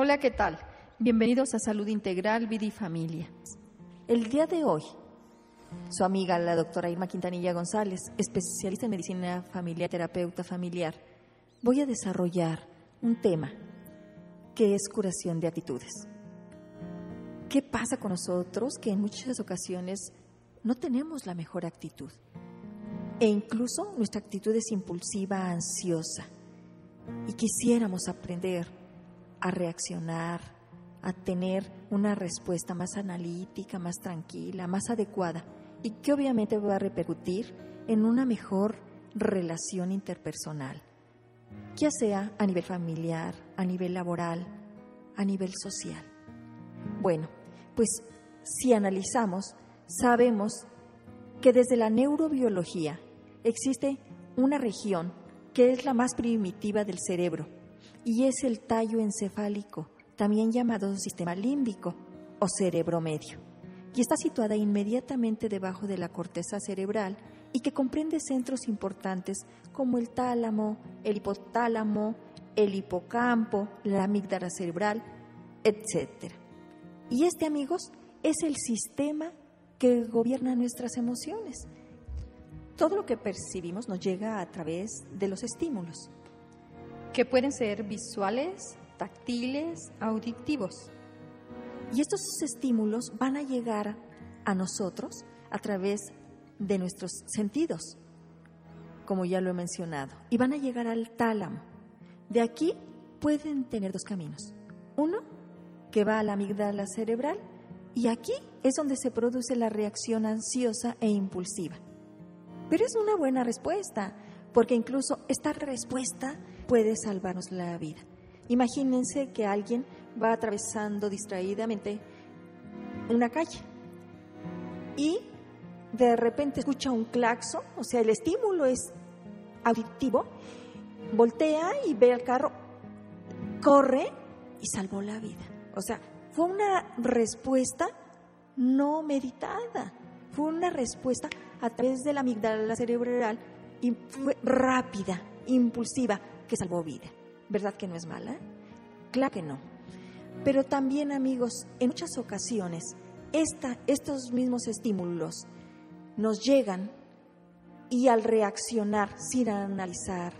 Hola, ¿qué tal? Bienvenidos a Salud Integral, Vida y Familia. El día de hoy, su amiga, la doctora Irma Quintanilla González, especialista en medicina familiar, terapeuta familiar, voy a desarrollar un tema que es curación de actitudes. ¿Qué pasa con nosotros que en muchas ocasiones no tenemos la mejor actitud? E incluso nuestra actitud es impulsiva, ansiosa. Y quisiéramos aprender a reaccionar, a tener una respuesta más analítica, más tranquila, más adecuada y que obviamente va a repercutir en una mejor relación interpersonal, ya sea a nivel familiar, a nivel laboral, a nivel social. Bueno, pues si analizamos, sabemos que desde la neurobiología existe una región que es la más primitiva del cerebro, y es el tallo encefálico, también llamado sistema límbico o cerebro medio, y está situada inmediatamente debajo de la corteza cerebral y que comprende centros importantes como el tálamo, el hipotálamo, el hipocampo, la amígdala cerebral, etc. Y este, amigos, es el sistema que gobierna nuestras emociones. Todo lo que percibimos nos llega a través de los estímulos que pueden ser visuales, táctiles, auditivos. Y estos estímulos van a llegar a nosotros a través de nuestros sentidos, como ya lo he mencionado, y van a llegar al tálamo. De aquí pueden tener dos caminos. Uno, que va a la amígdala cerebral, y aquí es donde se produce la reacción ansiosa e impulsiva. Pero es una buena respuesta, porque incluso esta respuesta puede salvarnos la vida. Imagínense que alguien va atravesando distraídamente una calle y de repente escucha un claxon, o sea, el estímulo es auditivo, voltea y ve al carro, corre y salvó la vida. O sea, fue una respuesta no meditada, fue una respuesta a través de la amígdala cerebral y fue rápida, impulsiva, que salvó vida. ¿Verdad que no es mala? Claro que no. Pero también, amigos, en muchas ocasiones esta, estos mismos estímulos nos llegan y al reaccionar sin analizar,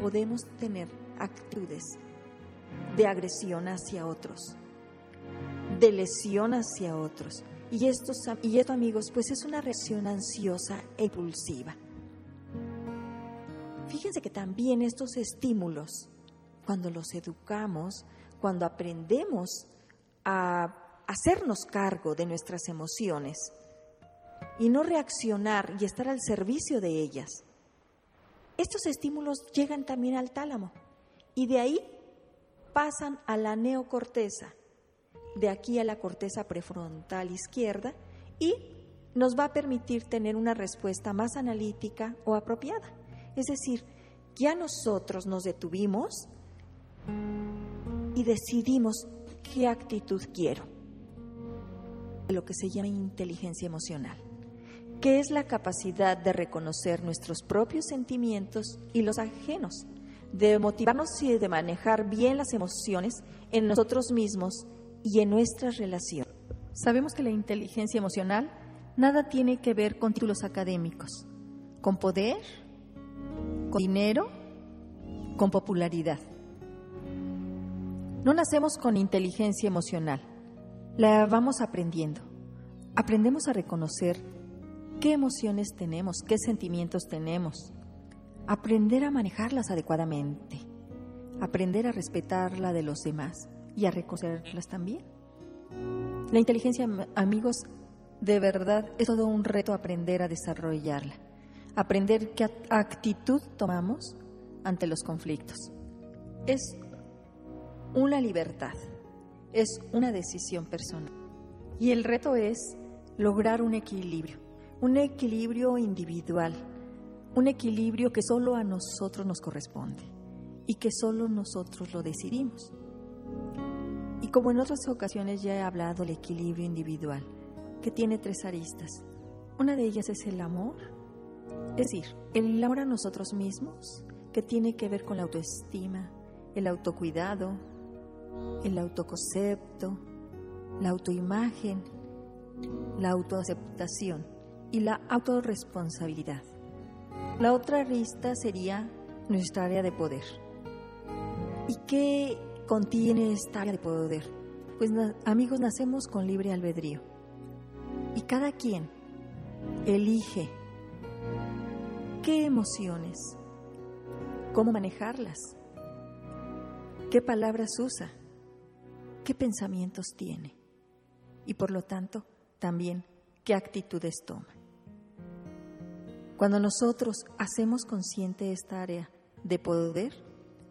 podemos tener actitudes de agresión hacia otros, de lesión hacia otros. Y, estos, y esto, amigos, pues es una reacción ansiosa e impulsiva. Fíjense que también estos estímulos, cuando los educamos, cuando aprendemos a hacernos cargo de nuestras emociones y no reaccionar y estar al servicio de ellas, estos estímulos llegan también al tálamo y de ahí pasan a la neocorteza, de aquí a la corteza prefrontal izquierda y nos va a permitir tener una respuesta más analítica o apropiada. Es decir, ya nosotros nos detuvimos y decidimos qué actitud quiero. Lo que se llama inteligencia emocional, que es la capacidad de reconocer nuestros propios sentimientos y los ajenos, de motivarnos y de manejar bien las emociones en nosotros mismos y en nuestra relación. Sabemos que la inteligencia emocional nada tiene que ver con títulos académicos, con poder con dinero, con popularidad. No nacemos con inteligencia emocional, la vamos aprendiendo. Aprendemos a reconocer qué emociones tenemos, qué sentimientos tenemos, aprender a manejarlas adecuadamente, aprender a respetar la de los demás y a reconocerlas también. La inteligencia, amigos, de verdad es todo un reto aprender a desarrollarla aprender qué actitud tomamos ante los conflictos. Es una libertad, es una decisión personal. Y el reto es lograr un equilibrio, un equilibrio individual, un equilibrio que solo a nosotros nos corresponde y que solo nosotros lo decidimos. Y como en otras ocasiones ya he hablado del equilibrio individual, que tiene tres aristas. Una de ellas es el amor, es decir, el amor a nosotros mismos, que tiene que ver con la autoestima, el autocuidado, el autoconcepto, la autoimagen, la autoaceptación y la autorresponsabilidad. La otra arista sería nuestra área de poder. ¿Y qué contiene esta área de poder? Pues amigos, nacemos con libre albedrío. Y cada quien elige qué emociones, cómo manejarlas, qué palabras usa, qué pensamientos tiene y por lo tanto también qué actitudes toma. Cuando nosotros hacemos consciente esta área de poder,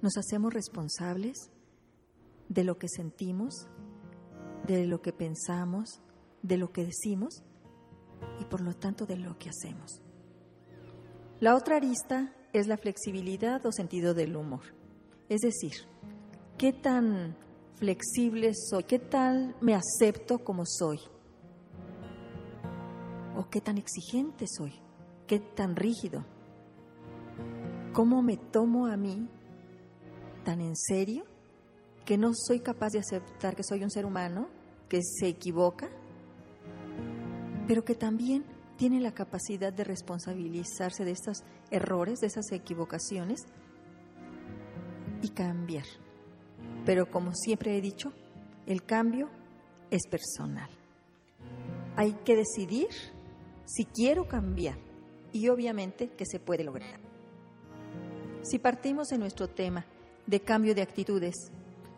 nos hacemos responsables de lo que sentimos, de lo que pensamos, de lo que decimos y por lo tanto de lo que hacemos. La otra arista es la flexibilidad o sentido del humor. Es decir, qué tan flexible soy, qué tal me acepto como soy, o qué tan exigente soy, qué tan rígido, cómo me tomo a mí tan en serio que no soy capaz de aceptar que soy un ser humano, que se equivoca, pero que también tiene la capacidad de responsabilizarse de estos errores, de esas equivocaciones y cambiar. Pero como siempre he dicho, el cambio es personal. Hay que decidir si quiero cambiar y obviamente que se puede lograr. Si partimos de nuestro tema de cambio de actitudes,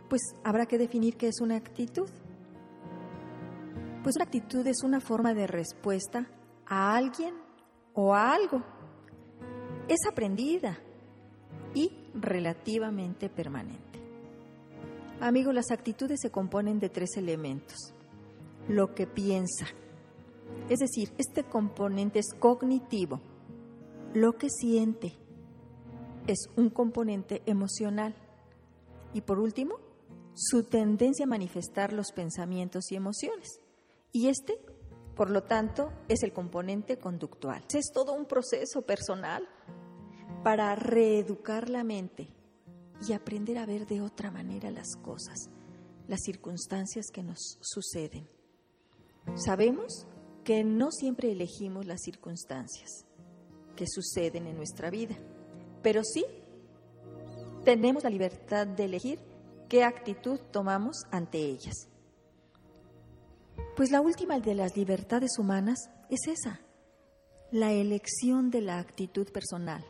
pues habrá que definir qué es una actitud. Pues una actitud es una forma de respuesta a alguien o a algo. Es aprendida y relativamente permanente. Amigos, las actitudes se componen de tres elementos. Lo que piensa, es decir, este componente es cognitivo. Lo que siente es un componente emocional. Y por último, su tendencia a manifestar los pensamientos y emociones. Y este, por lo tanto, es el componente conductual. Es todo un proceso personal para reeducar la mente y aprender a ver de otra manera las cosas, las circunstancias que nos suceden. Sabemos que no siempre elegimos las circunstancias que suceden en nuestra vida, pero sí tenemos la libertad de elegir qué actitud tomamos ante ellas. Pues la última de las libertades humanas es esa, la elección de la actitud personal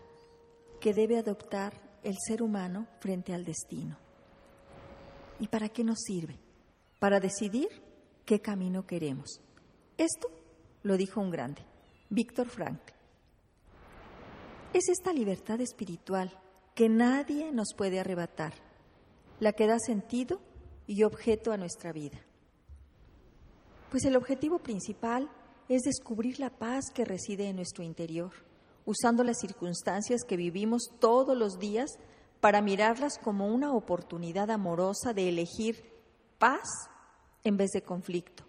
que debe adoptar el ser humano frente al destino. ¿Y para qué nos sirve? Para decidir qué camino queremos. Esto lo dijo un grande, Víctor Frank. Es esta libertad espiritual que nadie nos puede arrebatar, la que da sentido y objeto a nuestra vida. Pues el objetivo principal es descubrir la paz que reside en nuestro interior usando las circunstancias que vivimos todos los días para mirarlas como una oportunidad amorosa de elegir paz en vez de conflicto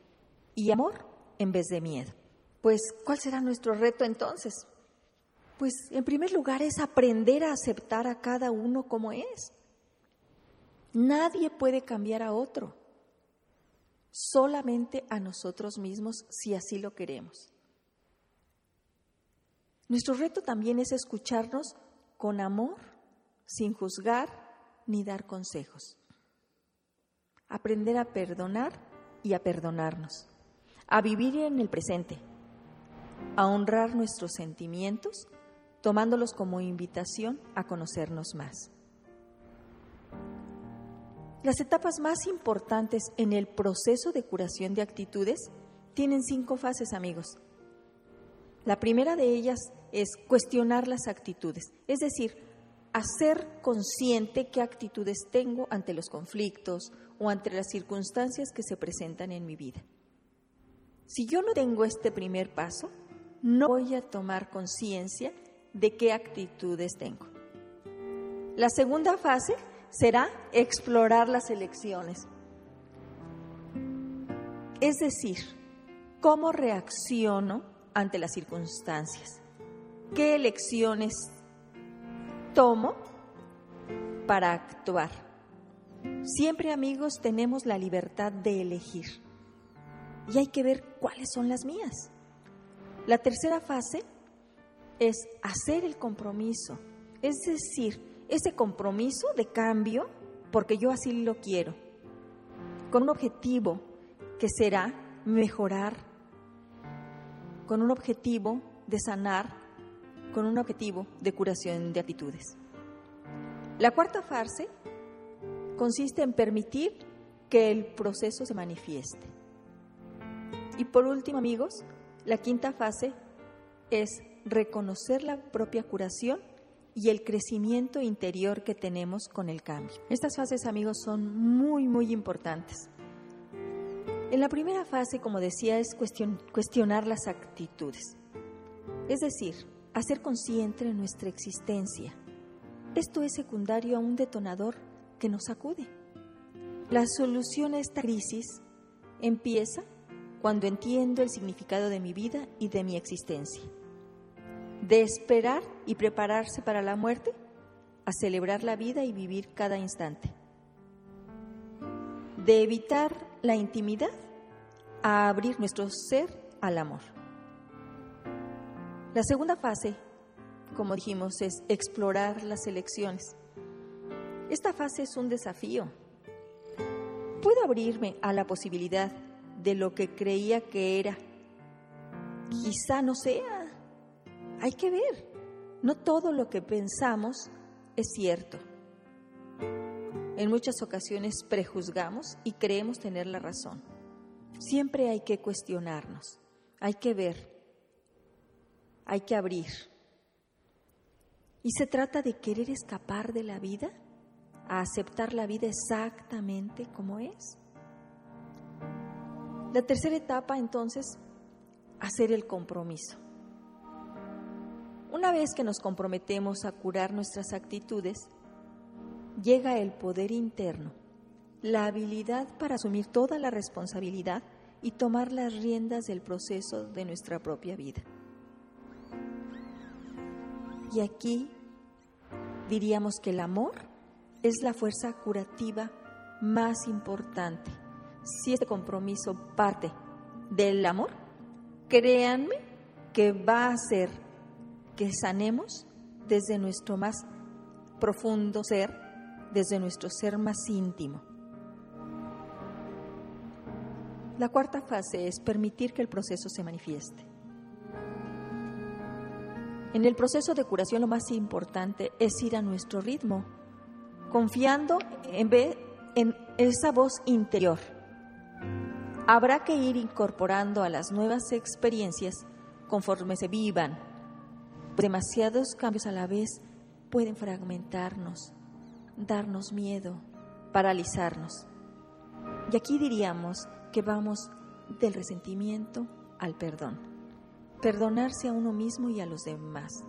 y amor en vez de miedo. Pues, ¿cuál será nuestro reto entonces? Pues, en primer lugar, es aprender a aceptar a cada uno como es. Nadie puede cambiar a otro, solamente a nosotros mismos si así lo queremos. Nuestro reto también es escucharnos con amor, sin juzgar ni dar consejos. Aprender a perdonar y a perdonarnos. A vivir en el presente. A honrar nuestros sentimientos, tomándolos como invitación a conocernos más. Las etapas más importantes en el proceso de curación de actitudes tienen cinco fases, amigos. La primera de ellas es cuestionar las actitudes, es decir, hacer consciente qué actitudes tengo ante los conflictos o ante las circunstancias que se presentan en mi vida. Si yo no tengo este primer paso, no voy a tomar conciencia de qué actitudes tengo. La segunda fase será explorar las elecciones. Es decir, cómo reacciono ante las circunstancias. ¿Qué elecciones tomo para actuar? Siempre amigos tenemos la libertad de elegir y hay que ver cuáles son las mías. La tercera fase es hacer el compromiso, es decir, ese compromiso de cambio porque yo así lo quiero, con un objetivo que será mejorar, con un objetivo de sanar, con un objetivo de curación de actitudes. La cuarta fase consiste en permitir que el proceso se manifieste. Y por último, amigos, la quinta fase es reconocer la propia curación y el crecimiento interior que tenemos con el cambio. Estas fases, amigos, son muy, muy importantes. En la primera fase, como decía, es cuestionar las actitudes. Es decir, hacer consciente de nuestra existencia. Esto es secundario a un detonador que nos sacude. La solución a esta crisis empieza cuando entiendo el significado de mi vida y de mi existencia. De esperar y prepararse para la muerte a celebrar la vida y vivir cada instante. De evitar la intimidad a abrir nuestro ser al amor. La segunda fase, como dijimos, es explorar las elecciones. Esta fase es un desafío. Puedo abrirme a la posibilidad de lo que creía que era. Quizá no sea. Hay que ver. No todo lo que pensamos es cierto. En muchas ocasiones prejuzgamos y creemos tener la razón. Siempre hay que cuestionarnos, hay que ver, hay que abrir. Y se trata de querer escapar de la vida, a aceptar la vida exactamente como es. La tercera etapa, entonces, hacer el compromiso. Una vez que nos comprometemos a curar nuestras actitudes, llega el poder interno, la habilidad para asumir toda la responsabilidad y tomar las riendas del proceso de nuestra propia vida. Y aquí diríamos que el amor es la fuerza curativa más importante si este compromiso parte del amor, créanme que va a hacer que sanemos desde nuestro más profundo ser, desde nuestro ser más íntimo. La cuarta fase es permitir que el proceso se manifieste. En el proceso de curación lo más importante es ir a nuestro ritmo, confiando en, en esa voz interior habrá que ir incorporando a las nuevas experiencias conforme se vivan. Demasiados cambios a la vez pueden fragmentarnos, darnos miedo, paralizarnos. Y aquí diríamos que vamos del resentimiento al perdón. Perdonarse a uno mismo y a los demás.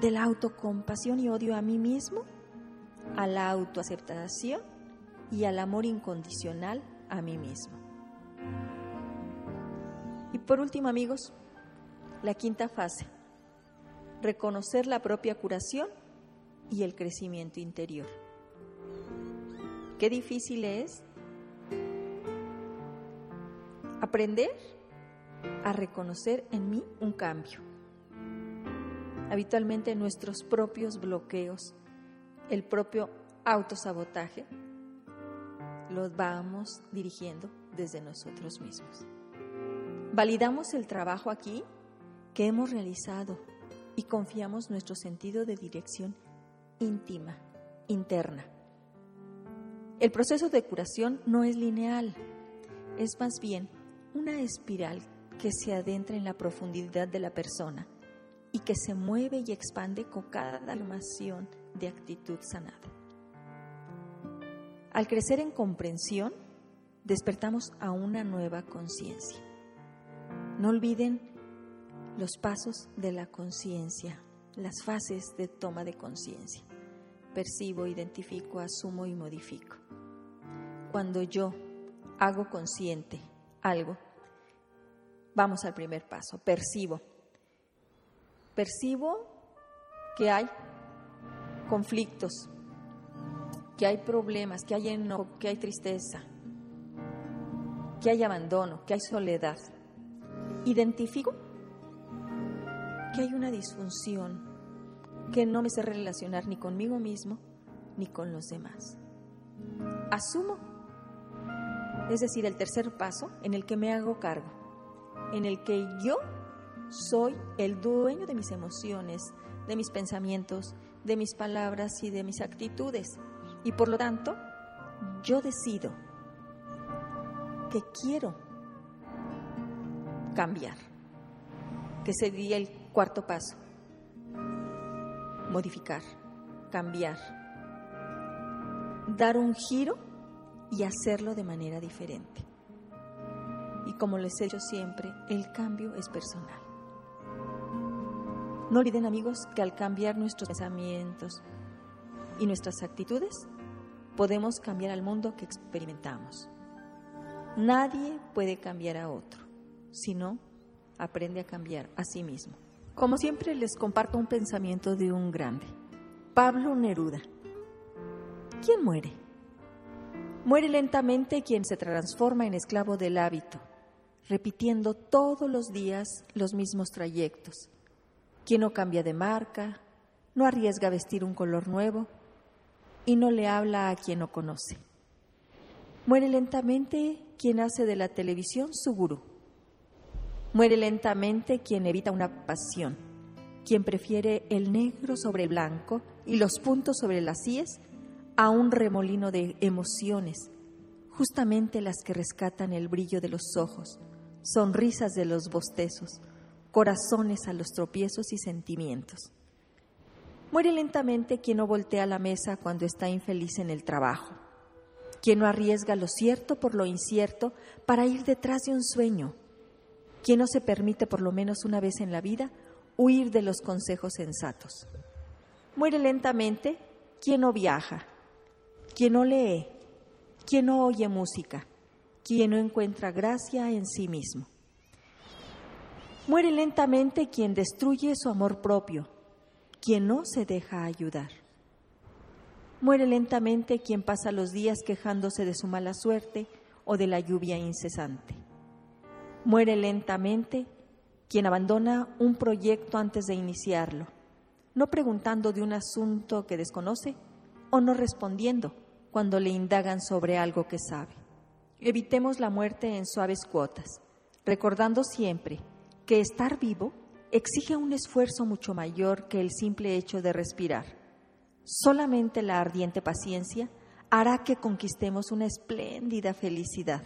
De la autocompasión y odio a mí mismo a la autoaceptación y al amor incondicional a mí mismo. Y por último, amigos, la quinta fase, reconocer la propia curación y el crecimiento interior. Qué difícil es aprender a reconocer en mí un cambio. Habitualmente nuestros propios bloqueos, el propio autosabotaje, los vamos dirigiendo desde nosotros mismos. Validamos el trabajo aquí que hemos realizado y confiamos nuestro sentido de dirección íntima, interna. El proceso de curación no es lineal, es más bien una espiral que se adentra en la profundidad de la persona y que se mueve y expande con cada armación de actitud sanada. Al crecer en comprensión, despertamos a una nueva conciencia. No olviden los pasos de la conciencia, las fases de toma de conciencia. Percibo, identifico, asumo y modifico. Cuando yo hago consciente algo, vamos al primer paso, percibo. Percibo que hay conflictos, que hay problemas, que hay enojo, que hay tristeza, que hay abandono, que hay soledad, identifico que hay una disfunción, que no me sé relacionar ni conmigo mismo ni con los demás. Asumo, es decir, el tercer paso en el que me hago cargo, en el que yo soy el dueño de mis emociones, de mis pensamientos, de mis palabras y de mis actitudes. Y por lo tanto, yo decido que quiero cambiar, que sería el cuarto paso. Modificar, cambiar, dar un giro y hacerlo de manera diferente. Y como les he dicho siempre, el cambio es personal. No olviden amigos que al cambiar nuestros pensamientos y nuestras actitudes, podemos cambiar al mundo que experimentamos. Nadie puede cambiar a otro, sino aprende a cambiar a sí mismo. Como siempre les comparto un pensamiento de un grande, Pablo Neruda. ¿Quién muere? Muere lentamente quien se transforma en esclavo del hábito, repitiendo todos los días los mismos trayectos quien no cambia de marca, no arriesga vestir un color nuevo y no le habla a quien no conoce. Muere lentamente quien hace de la televisión su gurú. Muere lentamente quien evita una pasión, quien prefiere el negro sobre el blanco y los puntos sobre las íes a un remolino de emociones, justamente las que rescatan el brillo de los ojos, sonrisas de los bostezos, corazones a los tropiezos y sentimientos. Muere lentamente quien no voltea la mesa cuando está infeliz en el trabajo, quien no arriesga lo cierto por lo incierto para ir detrás de un sueño, quien no se permite por lo menos una vez en la vida huir de los consejos sensatos. Muere lentamente quien no viaja, quien no lee, quien no oye música, quien no encuentra gracia en sí mismo. Muere lentamente quien destruye su amor propio, quien no se deja ayudar. Muere lentamente quien pasa los días quejándose de su mala suerte o de la lluvia incesante. Muere lentamente quien abandona un proyecto antes de iniciarlo, no preguntando de un asunto que desconoce o no respondiendo cuando le indagan sobre algo que sabe. Evitemos la muerte en suaves cuotas, recordando siempre que estar vivo exige un esfuerzo mucho mayor que el simple hecho de respirar. Solamente la ardiente paciencia hará que conquistemos una espléndida felicidad.